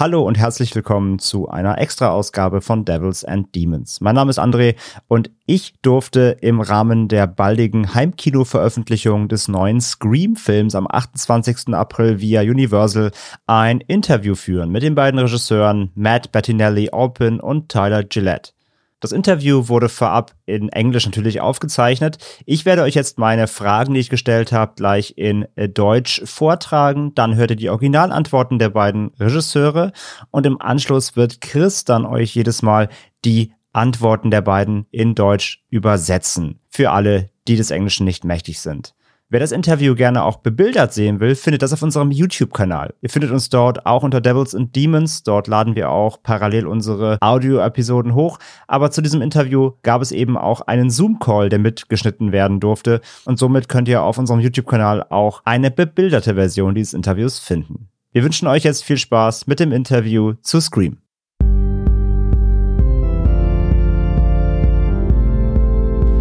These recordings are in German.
Hallo und herzlich willkommen zu einer Extra-Ausgabe von Devils and Demons. Mein Name ist André und ich durfte im Rahmen der baldigen Heimkino-Veröffentlichung des neuen Scream-Films am 28. April via Universal ein Interview führen mit den beiden Regisseuren Matt Bettinelli Alpin und Tyler Gillette. Das Interview wurde vorab in Englisch natürlich aufgezeichnet. Ich werde euch jetzt meine Fragen, die ich gestellt habe, gleich in äh, Deutsch vortragen. Dann hört ihr die Originalantworten der beiden Regisseure und im Anschluss wird Chris dann euch jedes Mal die Antworten der beiden in Deutsch übersetzen. Für alle, die des Englischen nicht mächtig sind. Wer das Interview gerne auch bebildert sehen will, findet das auf unserem YouTube-Kanal. Ihr findet uns dort auch unter Devils and Demons. Dort laden wir auch parallel unsere Audio-Episoden hoch. Aber zu diesem Interview gab es eben auch einen Zoom-Call, der mitgeschnitten werden durfte. Und somit könnt ihr auf unserem YouTube-Kanal auch eine bebilderte Version dieses Interviews finden. Wir wünschen euch jetzt viel Spaß mit dem Interview zu Scream.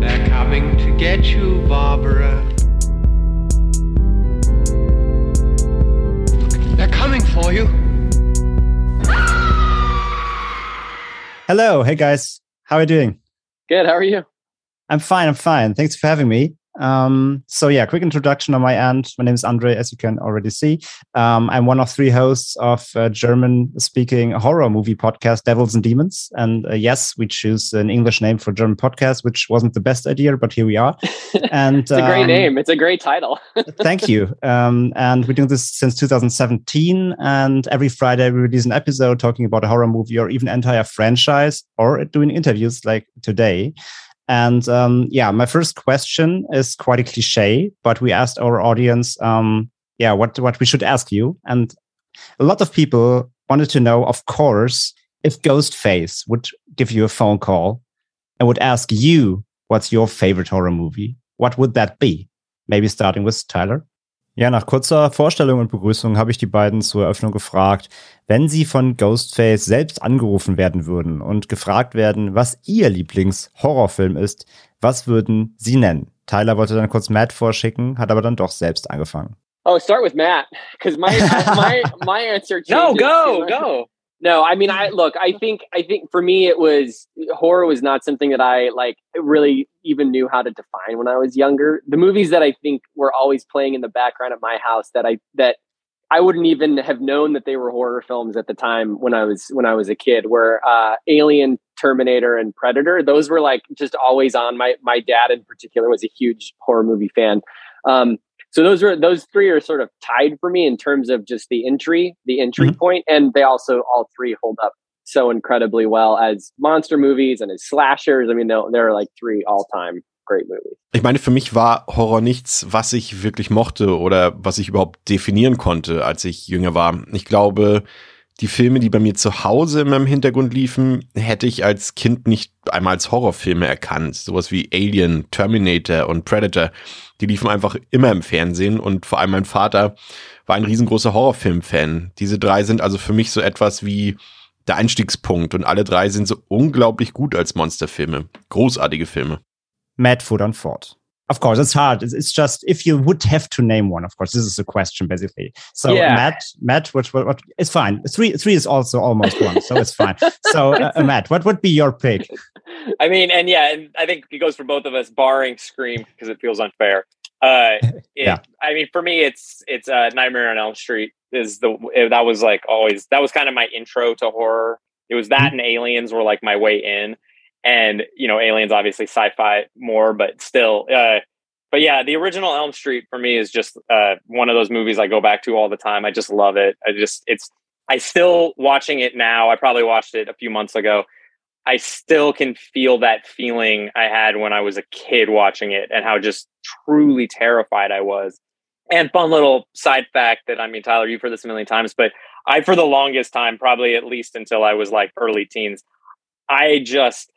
They're coming to get you, Barbara. For you. Hello, hey guys, how are you doing? Good. How are you? I'm fine. I'm fine. Thanks for having me. Um, so yeah, quick introduction on my end. My name is Andre, as you can already see. Um, I'm one of three hosts of German-speaking horror movie podcast, Devils and Demons. And uh, yes, we choose an English name for German podcast, which wasn't the best idea, but here we are. And it's a great um, name. It's a great title. thank you. Um, and we're doing this since 2017. And every Friday we release an episode talking about a horror movie or even entire franchise, or doing interviews like today. And um, yeah, my first question is quite a cliche, but we asked our audience, um, yeah, what what we should ask you, and a lot of people wanted to know, of course, if Ghostface would give you a phone call and would ask you what's your favorite horror movie, what would that be? Maybe starting with Tyler. Ja, nach kurzer Vorstellung und Begrüßung habe ich die beiden zur Eröffnung gefragt, wenn sie von Ghostface selbst angerufen werden würden und gefragt werden, was ihr Lieblingshorrorfilm ist, was würden sie nennen? Tyler wollte dann kurz Matt vorschicken, hat aber dann doch selbst angefangen. Oh, start with Matt, because my my my answer. no, go go. No, I mean, I look. I think, I think for me, it was horror was not something that I like really even knew how to define when I was younger. The movies that I think were always playing in the background at my house that I that I wouldn't even have known that they were horror films at the time when I was when I was a kid. Were uh, Alien, Terminator, and Predator. Those were like just always on. My my dad in particular was a huge horror movie fan. Um, so those are those three are sort of tied for me in terms of just the entry, the entry mm-hmm. point, and they also all three hold up so incredibly well as monster movies and as slashers. I mean, they're, they're like three all time great movies. Ich meine, für mich war Horror nichts, was ich wirklich mochte oder was ich überhaupt definieren konnte, als ich jünger war. Ich glaube, die Filme, die bei mir zu Hause in meinem Hintergrund liefen, hätte ich als Kind nicht einmal als Horrorfilme erkannt. Sowas wie Alien, Terminator und Predator. Die liefen einfach immer im Fernsehen und vor allem mein Vater war ein riesengroßer Horrorfilm-Fan. Diese drei sind also für mich so etwas wie der Einstiegspunkt und alle drei sind so unglaublich gut als Monsterfilme. Großartige Filme. Matt fuhr dann fort. Of course, it's hard. It's, it's, just if you would have to name one. Of course, this is a question basically. So yeah. Matt, Matt, what, what, what? It's fine. Three, three is also almost one, so it's fine. So uh, uh, Matt, what would be your pick? I mean, and yeah, and I think it goes for both of us, barring Scream because it feels unfair. Uh, it, yeah. I mean, for me, it's it's uh, Nightmare on Elm Street is the that was like always that was kind of my intro to horror. It was that mm-hmm. and Aliens were like my way in and you know aliens obviously sci-fi more but still uh but yeah the original elm street for me is just uh one of those movies i go back to all the time. I just love it. I just it's i still watching it now. I probably watched it a few months ago. I still can feel that feeling i had when i was a kid watching it and how just truly terrified i was. And fun little side fact that i mean tyler you've heard this a million times but i for the longest time probably at least until i was like early teens i just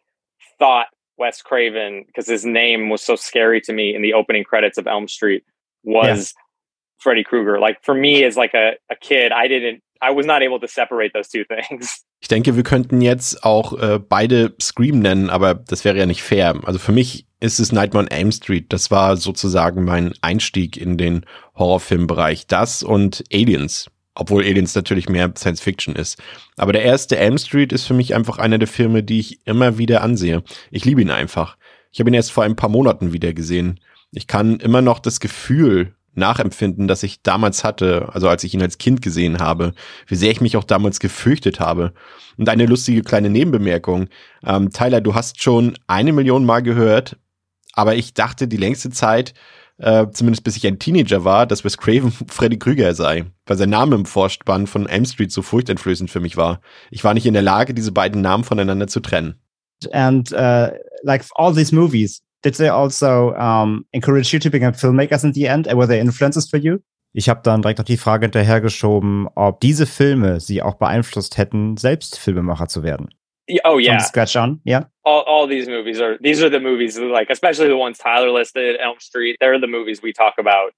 thought Wes Craven, because his name was so scary to me in the opening credits of Elm Street, was yeah. Freddy Krueger. Like for me as like a, a kid, I didn't, I was not able to separate those two things. Ich denke, wir könnten jetzt auch äh, beide Scream nennen, aber das wäre ja nicht fair. Also für mich ist es Nightmare on Elm Street. Das war sozusagen mein Einstieg in den Horrorfilmbereich. Das und Aliens obwohl Aliens natürlich mehr Science Fiction ist. Aber der erste Elm Street ist für mich einfach einer der Filme, die ich immer wieder ansehe. Ich liebe ihn einfach. Ich habe ihn erst vor ein paar Monaten wieder gesehen. Ich kann immer noch das Gefühl nachempfinden, das ich damals hatte, also als ich ihn als Kind gesehen habe, wie sehr ich mich auch damals gefürchtet habe. Und eine lustige kleine Nebenbemerkung. Ähm, Tyler, du hast schon eine Million Mal gehört, aber ich dachte die längste Zeit, äh, zumindest bis ich ein Teenager war, dass Wes Craven Freddy Krüger sei, weil sein Name im Vorspann von Elm Street so furchteinflößend für mich war. Ich war nicht in der Lage, diese beiden Namen voneinander zu trennen. And uh, like all these movies, did they also um, encourage you to become filmmakers in the end? Were they influences for you? Ich habe dann direkt noch die Frage hinterhergeschoben, ob diese Filme sie auch beeinflusst hätten, selbst Filmemacher zu werden. Oh yeah, From scratch on. Yeah, all all these movies are these are the movies like especially the ones Tyler listed, Elm Street. They're the movies we talk about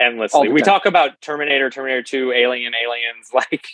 endlessly. We talk about Terminator, Terminator Two, Alien, Aliens, like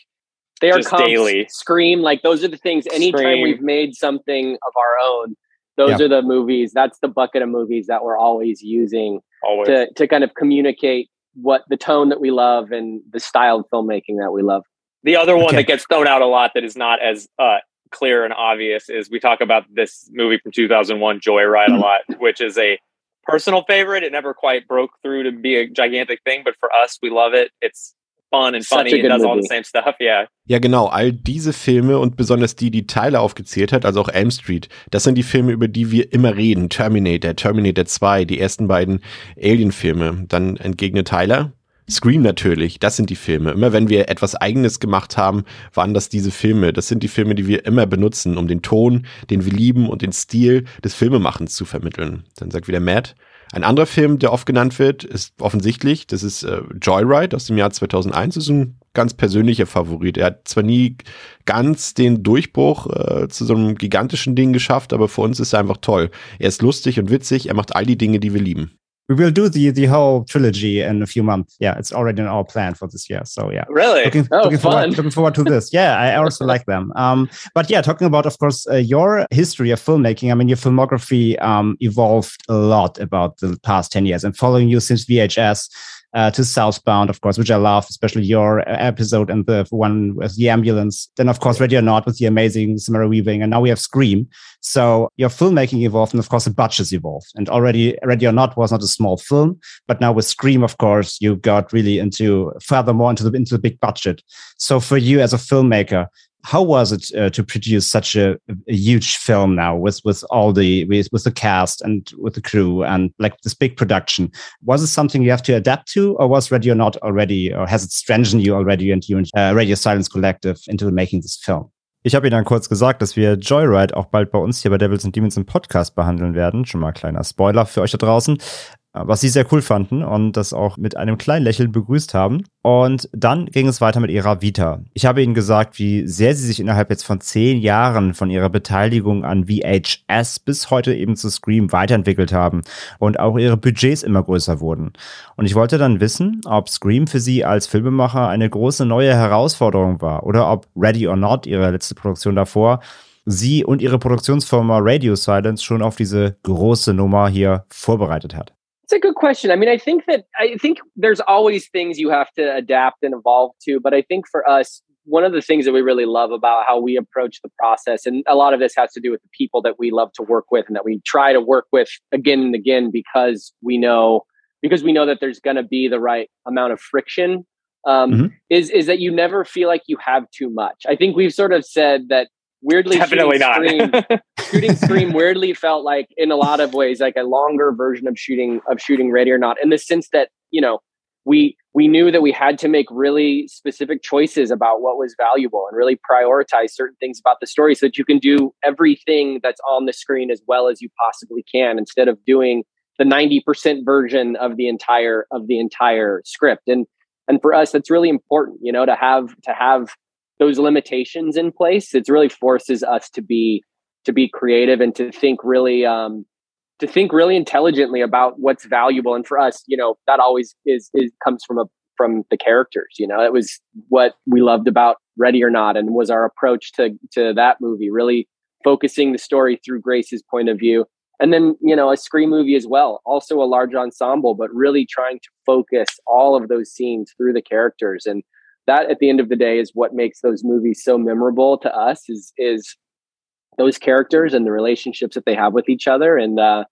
they are daily. Scream, like those are the things. Anytime Scream. we've made something of our own, those yeah. are the movies. That's the bucket of movies that we're always using always. to to kind of communicate what the tone that we love and the style of filmmaking that we love. The other one okay. that gets thrown out a lot that is not as uh, clear and obvious is we talk about this movie from 2001, Joyride, a mm-hmm. lot, which is a personal favorite. It never quite broke through to be a gigantic thing, but for us, we love it. It's fun and funny. It does movie. all the same stuff. Yeah. Ja, genau. All diese Filme und besonders die, die Tyler aufgezählt hat, also auch Elm Street, das sind die Filme, über die wir immer reden. Terminator, Terminator 2, die ersten beiden Alien-Filme. Dann entgegnet Tyler. Scream natürlich, das sind die Filme. Immer wenn wir etwas Eigenes gemacht haben, waren das diese Filme. Das sind die Filme, die wir immer benutzen, um den Ton, den wir lieben und den Stil des Filmemachens zu vermitteln. Dann sagt wieder Matt. Ein anderer Film, der oft genannt wird, ist offensichtlich, das ist äh, Joyride aus dem Jahr 2001. Das ist ein ganz persönlicher Favorit. Er hat zwar nie ganz den Durchbruch äh, zu so einem gigantischen Ding geschafft, aber für uns ist er einfach toll. Er ist lustig und witzig, er macht all die Dinge, die wir lieben. We will do the the whole trilogy in a few months. Yeah, it's already in our plan for this year. So yeah, really looking, oh, looking forward looking forward to this. Yeah, I also like them. Um, but yeah, talking about of course uh, your history of filmmaking. I mean, your filmography um, evolved a lot about the past ten years, and following you since VHS uh, to Southbound, of course, which I love, especially your episode and the one with the ambulance. Then, of course, Ready or Not with the amazing Samara Weaving. And now we have Scream. So your filmmaking evolved. And of course, the budgets evolved. And already Ready or Not was not a small film. But now with Scream, of course, you got really into furthermore into the, into the big budget. So for you as a filmmaker, how was it uh, to produce such a, a, huge film now with with all the with, with the cast and with the crew and like this big production? Was it something you have to adapt to or was radio not already or has it strengthened you already and you and uh, radio silence collective into making this film? Ich habe Ihnen dann kurz gesagt, dass wir Joyride auch bald bei uns hier bei Devils and Demons im Podcast behandeln werden. Schon mal kleiner Spoiler für euch da draußen was sie sehr cool fanden und das auch mit einem kleinen Lächeln begrüßt haben. Und dann ging es weiter mit ihrer Vita. Ich habe ihnen gesagt, wie sehr sie sich innerhalb jetzt von zehn Jahren von ihrer Beteiligung an VHS bis heute eben zu Scream weiterentwickelt haben und auch ihre Budgets immer größer wurden. Und ich wollte dann wissen, ob Scream für sie als Filmemacher eine große neue Herausforderung war oder ob Ready or Not, ihre letzte Produktion davor, sie und ihre Produktionsfirma Radio Silence schon auf diese große Nummer hier vorbereitet hat. It's a good question. I mean, I think that I think there's always things you have to adapt and evolve to, but I think for us, one of the things that we really love about how we approach the process, and a lot of this has to do with the people that we love to work with and that we try to work with again and again because we know because we know that there's going to be the right amount of friction. Um, mm-hmm. Is is that you never feel like you have too much? I think we've sort of said that weirdly definitely not. scream, shooting scream weirdly felt like in a lot of ways like a longer version of shooting of shooting ready or not in the sense that you know we we knew that we had to make really specific choices about what was valuable and really prioritize certain things about the story so that you can do everything that's on the screen as well as you possibly can instead of doing the 90% version of the entire of the entire script. And and for us that's really important you know to have to have those limitations in place, it really forces us to be to be creative and to think really um, to think really intelligently about what's valuable. And for us, you know, that always is, is comes from a from the characters. You know, it was what we loved about Ready or Not, and was our approach to to that movie. Really focusing the story through Grace's point of view, and then you know a Scream movie as well. Also a large ensemble, but really trying to focus all of those scenes through the characters and that at the end of the day is what makes those movies so memorable to us is is those characters and the relationships that they have with each other and uh,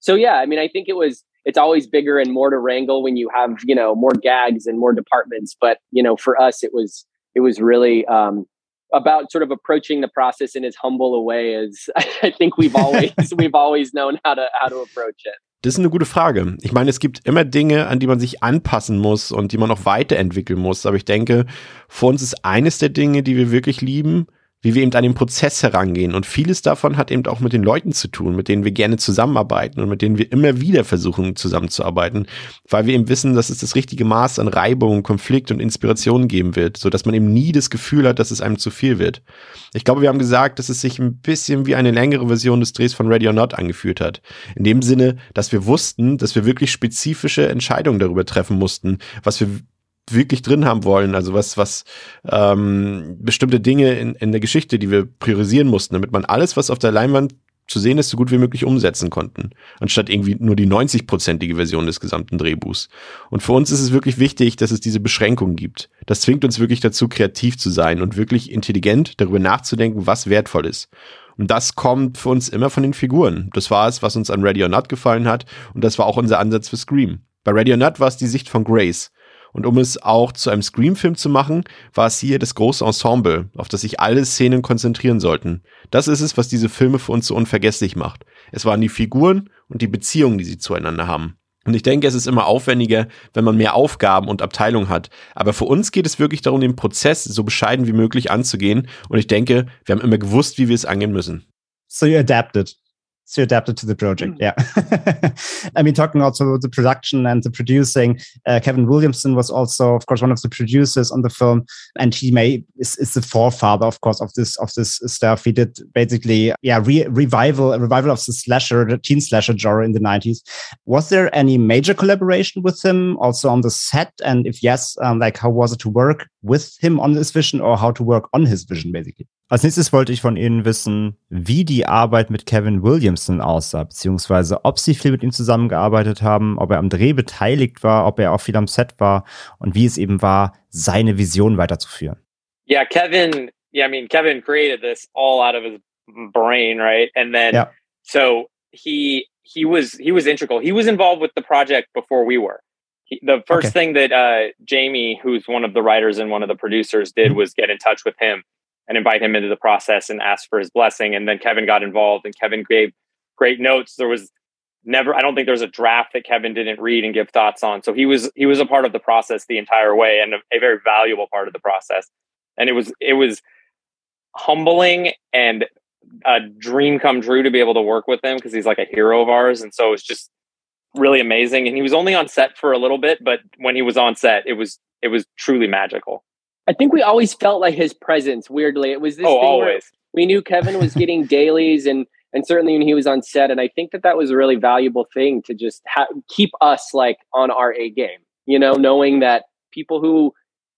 so yeah i mean i think it was it's always bigger and more to wrangle when you have you know more gags and more departments but you know for us it was it was really um, about sort of approaching the process in as humble a way as I think we've always we've always known how to how to approach it. Das ist eine gute Frage. Ich meine, es gibt immer Dinge, an die man sich anpassen muss und die man auch weiterentwickeln muss. Aber ich denke, für uns ist eines der Dinge, die wir wirklich lieben, wie wir eben an den Prozess herangehen. Und vieles davon hat eben auch mit den Leuten zu tun, mit denen wir gerne zusammenarbeiten und mit denen wir immer wieder versuchen zusammenzuarbeiten, weil wir eben wissen, dass es das richtige Maß an Reibung, Konflikt und Inspiration geben wird, so dass man eben nie das Gefühl hat, dass es einem zu viel wird. Ich glaube, wir haben gesagt, dass es sich ein bisschen wie eine längere Version des Drehs von Ready or Not angefühlt hat. In dem Sinne, dass wir wussten, dass wir wirklich spezifische Entscheidungen darüber treffen mussten, was wir wirklich drin haben wollen, also was, was ähm, bestimmte Dinge in, in der Geschichte, die wir priorisieren mussten, damit man alles, was auf der Leinwand zu sehen ist, so gut wie möglich umsetzen konnten, anstatt irgendwie nur die 90-prozentige Version des gesamten Drehbuchs. Und für uns ist es wirklich wichtig, dass es diese Beschränkungen gibt. Das zwingt uns wirklich dazu, kreativ zu sein und wirklich intelligent darüber nachzudenken, was wertvoll ist. Und das kommt für uns immer von den Figuren. Das war es, was uns an Ready or Not gefallen hat. Und das war auch unser Ansatz für Scream. Bei Ready or Not war es die Sicht von Grace. Und um es auch zu einem Scream-Film zu machen, war es hier das große Ensemble, auf das sich alle Szenen konzentrieren sollten. Das ist es, was diese Filme für uns so unvergesslich macht. Es waren die Figuren und die Beziehungen, die sie zueinander haben. Und ich denke, es ist immer aufwendiger, wenn man mehr Aufgaben und Abteilungen hat. Aber für uns geht es wirklich darum, den Prozess so bescheiden wie möglich anzugehen. Und ich denke, wir haben immer gewusst, wie wir es angehen müssen. So you adapted. So adapted to the project. Mm. Yeah. I mean, talking also the production and the producing, uh, Kevin Williamson was also, of course, one of the producers on the film, and he may is, is the forefather, of course, of this of this stuff. He did basically, yeah, re revival a revival of the slasher, the teen slasher genre in the nineties. Was there any major collaboration with him also on the set? And if yes, um, like how was it to work with him on this vision, or how to work on his vision, basically? Als nächstes wollte ich von Ihnen wissen, wie die Arbeit mit Kevin Williamson aussah, beziehungsweise ob Sie viel mit ihm zusammengearbeitet haben, ob er am Dreh beteiligt war, ob er auch viel am Set war und wie es eben war, seine Vision weiterzuführen. Yeah, Kevin, yeah, I mean, Kevin created this all out of his brain, right? And then, yeah. so he, he was, he was integral. He was involved with the project before we were. He, the first okay. thing that uh, Jamie, who's one of the writers and one of the producers, did mm-hmm. was get in touch with him and invite him into the process and ask for his blessing. And then Kevin got involved and Kevin gave great notes. There was never I don't think there's a draft that Kevin didn't read and give thoughts on. So he was he was a part of the process the entire way and a, a very valuable part of the process. And it was it was humbling and a dream come true to be able to work with him because he's like a hero of ours. And so it's just really amazing. And he was only on set for a little bit, but when he was on set, it was it was truly magical. I think we always felt like his presence. Weirdly, it was this. Oh, always. We knew Kevin was getting dailies, and and certainly when he was on set, and I think that that was a really valuable thing to just ha- keep us like on our A game. You know, knowing that people who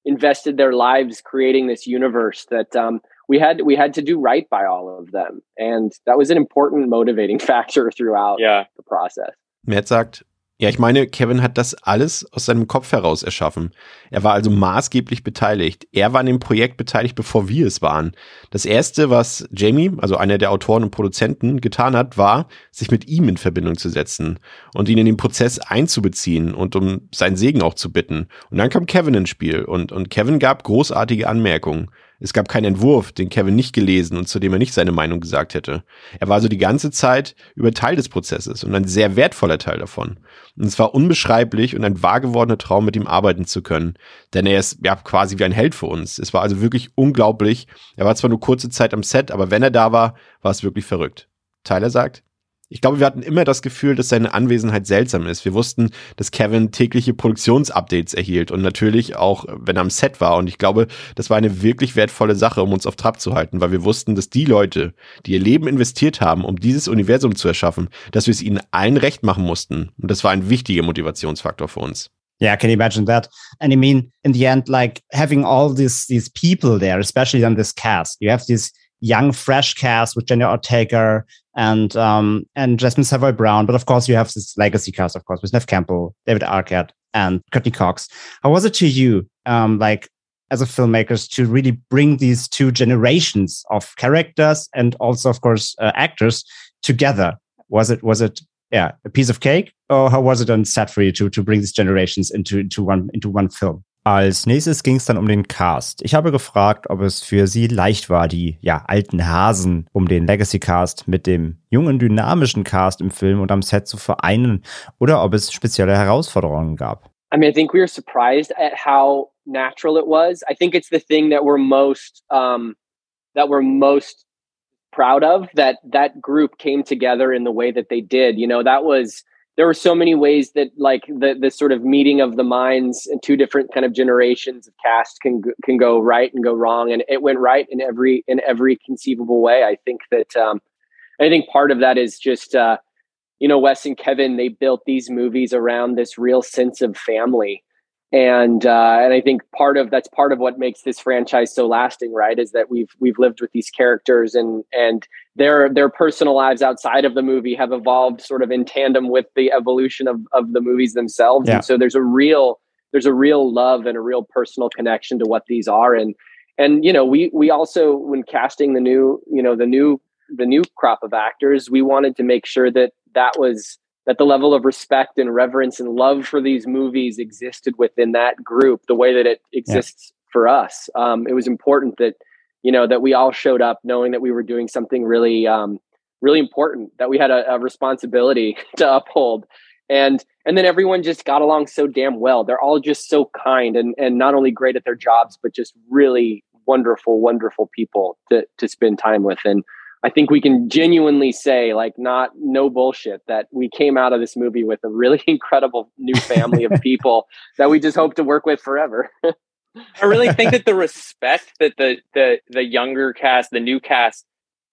invested their lives creating this universe that um, we had we had to do right by all of them, and that was an important motivating factor throughout yeah. the process. Matt sagt, Ja, ich meine, Kevin hat das alles aus seinem Kopf heraus erschaffen. Er war also maßgeblich beteiligt. Er war an dem Projekt beteiligt, bevor wir es waren. Das erste, was Jamie, also einer der Autoren und Produzenten, getan hat, war, sich mit ihm in Verbindung zu setzen und ihn in den Prozess einzubeziehen und um seinen Segen auch zu bitten. Und dann kam Kevin ins Spiel und, und Kevin gab großartige Anmerkungen. Es gab keinen Entwurf, den Kevin nicht gelesen und zu dem er nicht seine Meinung gesagt hätte. Er war also die ganze Zeit über Teil des Prozesses und ein sehr wertvoller Teil davon. Und es war unbeschreiblich und ein wahr gewordener Traum, mit ihm arbeiten zu können. Denn er ist ja quasi wie ein Held für uns. Es war also wirklich unglaublich. Er war zwar nur kurze Zeit am Set, aber wenn er da war, war es wirklich verrückt. Tyler sagt, ich glaube, wir hatten immer das Gefühl, dass seine Anwesenheit seltsam ist. Wir wussten, dass Kevin tägliche Produktionsupdates erhielt und natürlich auch, wenn er am Set war. Und ich glaube, das war eine wirklich wertvolle Sache, um uns auf Trab zu halten, weil wir wussten, dass die Leute, die ihr Leben investiert haben, um dieses Universum zu erschaffen, dass wir es ihnen allen recht machen mussten. Und das war ein wichtiger Motivationsfaktor für uns. Yeah, can you imagine that? And I mean, in the end, like having all these these people there, especially on this cast, you have these young, fresh cast with Jenny Ortega and um, and Jasmine Savoy Brown. But of course, you have this legacy cast, of course, with Nev Campbell, David Arquette, and Courtney Cox. How was it to you, um, like as a filmmakers to really bring these two generations of characters and also, of course, uh, actors together? Was it was it yeah a piece of cake, or how was it on set for you to to bring these generations into into one into one film? Als nächstes ging es dann um den Cast. Ich habe gefragt, ob es für Sie leicht war, die ja alten Hasen um den Legacy Cast mit dem jungen dynamischen Cast im Film und am Set zu vereinen oder ob es spezielle Herausforderungen gab. I mean, I think we were surprised at how natural it was. I think it's the thing that we're most um, that we're most proud of that that group came together in the way that they did. You know, that was there were so many ways that like the the sort of meeting of the minds and two different kind of generations of cast can can go right and go wrong. And it went right in every in every conceivable way. I think that um i think part of that is just uh you know wes and kevin they built these movies around this real sense of family and uh, and I think part of that's part of what makes this franchise so lasting, right? Is that we've we've lived with these characters and and their their personal lives outside of the movie have evolved sort of in tandem with the evolution of of the movies themselves, yeah. and so there's a real there's a real love and a real personal connection to what these are, and and you know we we also when casting the new you know the new the new crop of actors, we wanted to make sure that that was that the level of respect and reverence and love for these movies existed within that group the way that it exists yeah. for us. Um, it was important that you know that we all showed up knowing that we were doing something really um, really important that we had a, a responsibility to uphold. And and then everyone just got along so damn well. They're all just so kind and and not only great at their jobs but just really wonderful wonderful people to to spend time with. And I think we can genuinely say, like, not no bullshit, that we came out of this movie with a really incredible new family of people that we just hope to work with forever. I really think that the respect that the the the younger cast, the new cast,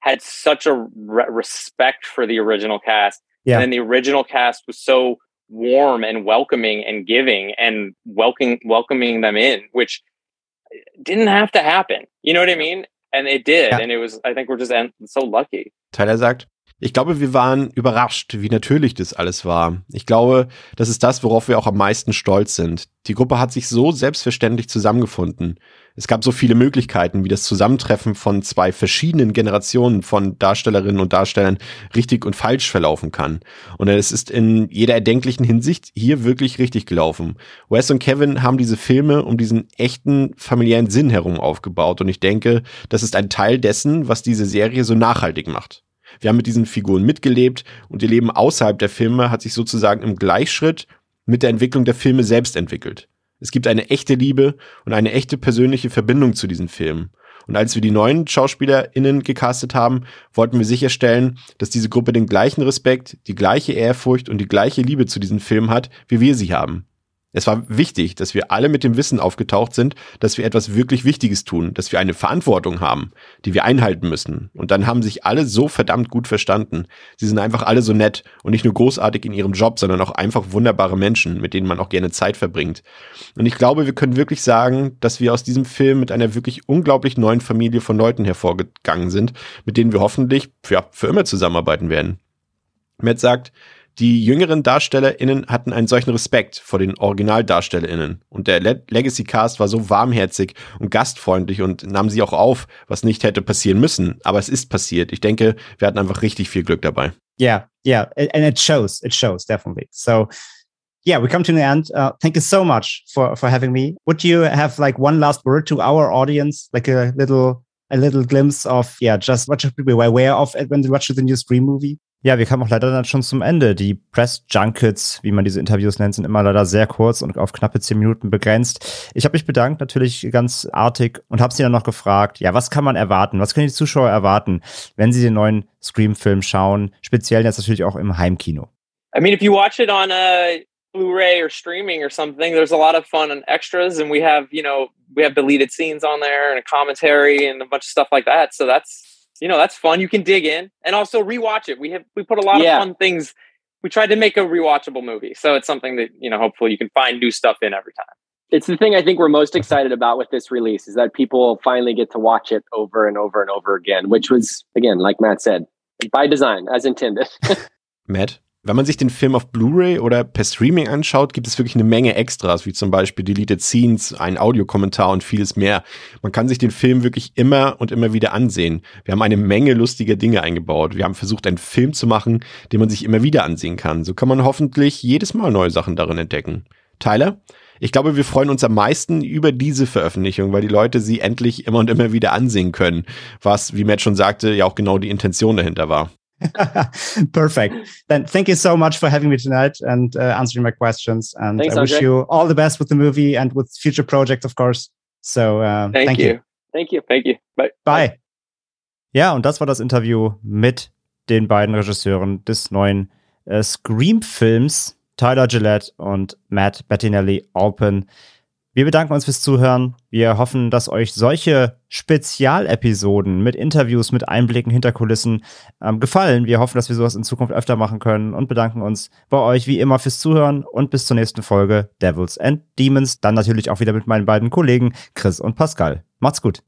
had such a re- respect for the original cast, yeah. and the original cast was so warm and welcoming and giving and welcoming welcoming them in, which didn't have to happen. You know what I mean? And it did. Ja. And it was, I think we're just so lucky. Tyler sagt, Ich glaube, wir waren überrascht, wie natürlich das alles war. Ich glaube, das ist das, worauf wir auch am meisten stolz sind. Die Gruppe hat sich so selbstverständlich zusammengefunden. Es gab so viele Möglichkeiten, wie das Zusammentreffen von zwei verschiedenen Generationen von Darstellerinnen und Darstellern richtig und falsch verlaufen kann. Und es ist in jeder erdenklichen Hinsicht hier wirklich richtig gelaufen. Wes und Kevin haben diese Filme um diesen echten familiären Sinn herum aufgebaut. Und ich denke, das ist ein Teil dessen, was diese Serie so nachhaltig macht. Wir haben mit diesen Figuren mitgelebt und ihr Leben außerhalb der Filme hat sich sozusagen im Gleichschritt mit der Entwicklung der Filme selbst entwickelt. Es gibt eine echte Liebe und eine echte persönliche Verbindung zu diesen Filmen. Und als wir die neuen SchauspielerInnen gecastet haben, wollten wir sicherstellen, dass diese Gruppe den gleichen Respekt, die gleiche Ehrfurcht und die gleiche Liebe zu diesen Filmen hat, wie wir sie haben. Es war wichtig, dass wir alle mit dem Wissen aufgetaucht sind, dass wir etwas wirklich Wichtiges tun, dass wir eine Verantwortung haben, die wir einhalten müssen. Und dann haben sich alle so verdammt gut verstanden. Sie sind einfach alle so nett und nicht nur großartig in ihrem Job, sondern auch einfach wunderbare Menschen, mit denen man auch gerne Zeit verbringt. Und ich glaube, wir können wirklich sagen, dass wir aus diesem Film mit einer wirklich unglaublich neuen Familie von Leuten hervorgegangen sind, mit denen wir hoffentlich für, für immer zusammenarbeiten werden. Matt sagt, die jüngeren DarstellerInnen hatten einen solchen Respekt vor den OriginaldarstellerInnen. Und der Le Legacy Cast war so warmherzig und gastfreundlich und nahm sie auch auf, was nicht hätte passieren müssen. Aber es ist passiert. Ich denke, wir hatten einfach richtig viel Glück dabei. Yeah, yeah. And it shows. It shows, definitely. So, yeah, we come to the end. Uh, thank you so much for, for having me. Would you have like one last word to our audience, like a little a little glimpse of yeah, just what should we be aware of when they watch the new Scream movie? Ja, wir kamen auch leider dann schon zum Ende. Die Press Junkets, wie man diese Interviews nennt, sind immer leider sehr kurz und auf knappe zehn Minuten begrenzt. Ich habe mich bedankt, natürlich ganz artig, und habe sie dann noch gefragt, ja, was kann man erwarten? Was können die Zuschauer erwarten, wenn sie den neuen Scream-Film schauen? Speziell jetzt natürlich auch im Heimkino. I mean, if you watch it on a Blu-ray or streaming or something, there's a lot of fun and extras, and we have, you know, we have deleted scenes on there and a commentary and a bunch of stuff like that. So that's you know that's fun. You can dig in and also rewatch it. We have we put a lot yeah. of fun things. We tried to make a rewatchable movie, so it's something that you know hopefully you can find new stuff in every time. It's the thing I think we're most excited about with this release is that people finally get to watch it over and over and over again, which was again, like Matt said, by design, as intended. Matt, Wenn man sich den Film auf Blu-ray oder per Streaming anschaut, gibt es wirklich eine Menge Extras, wie zum Beispiel Deleted Scenes, ein Audiokommentar und vieles mehr. Man kann sich den Film wirklich immer und immer wieder ansehen. Wir haben eine Menge lustiger Dinge eingebaut. Wir haben versucht, einen Film zu machen, den man sich immer wieder ansehen kann. So kann man hoffentlich jedes Mal neue Sachen darin entdecken. Tyler, ich glaube, wir freuen uns am meisten über diese Veröffentlichung, weil die Leute sie endlich immer und immer wieder ansehen können, was, wie Matt schon sagte, ja auch genau die Intention dahinter war. Perfect. Then thank you so much for having me tonight and uh, answering my questions. And Thanks, I wish Andre. you all the best with the movie and with future projects, of course. So uh, Thank, thank, you. you. Thank you. Thank you. Bye. Bye. Ja, und das war das Interview mit den beiden Regisseuren des neuen äh, Scream-Films, Tyler Gillette und Matt Bettinelli Alpen. Wir bedanken uns fürs Zuhören. Wir hoffen, dass euch solche Spezialepisoden mit Interviews, mit Einblicken hinter Kulissen ähm, gefallen. Wir hoffen, dass wir sowas in Zukunft öfter machen können und bedanken uns bei euch wie immer fürs Zuhören und bis zur nächsten Folge Devils and Demons. Dann natürlich auch wieder mit meinen beiden Kollegen Chris und Pascal. Macht's gut.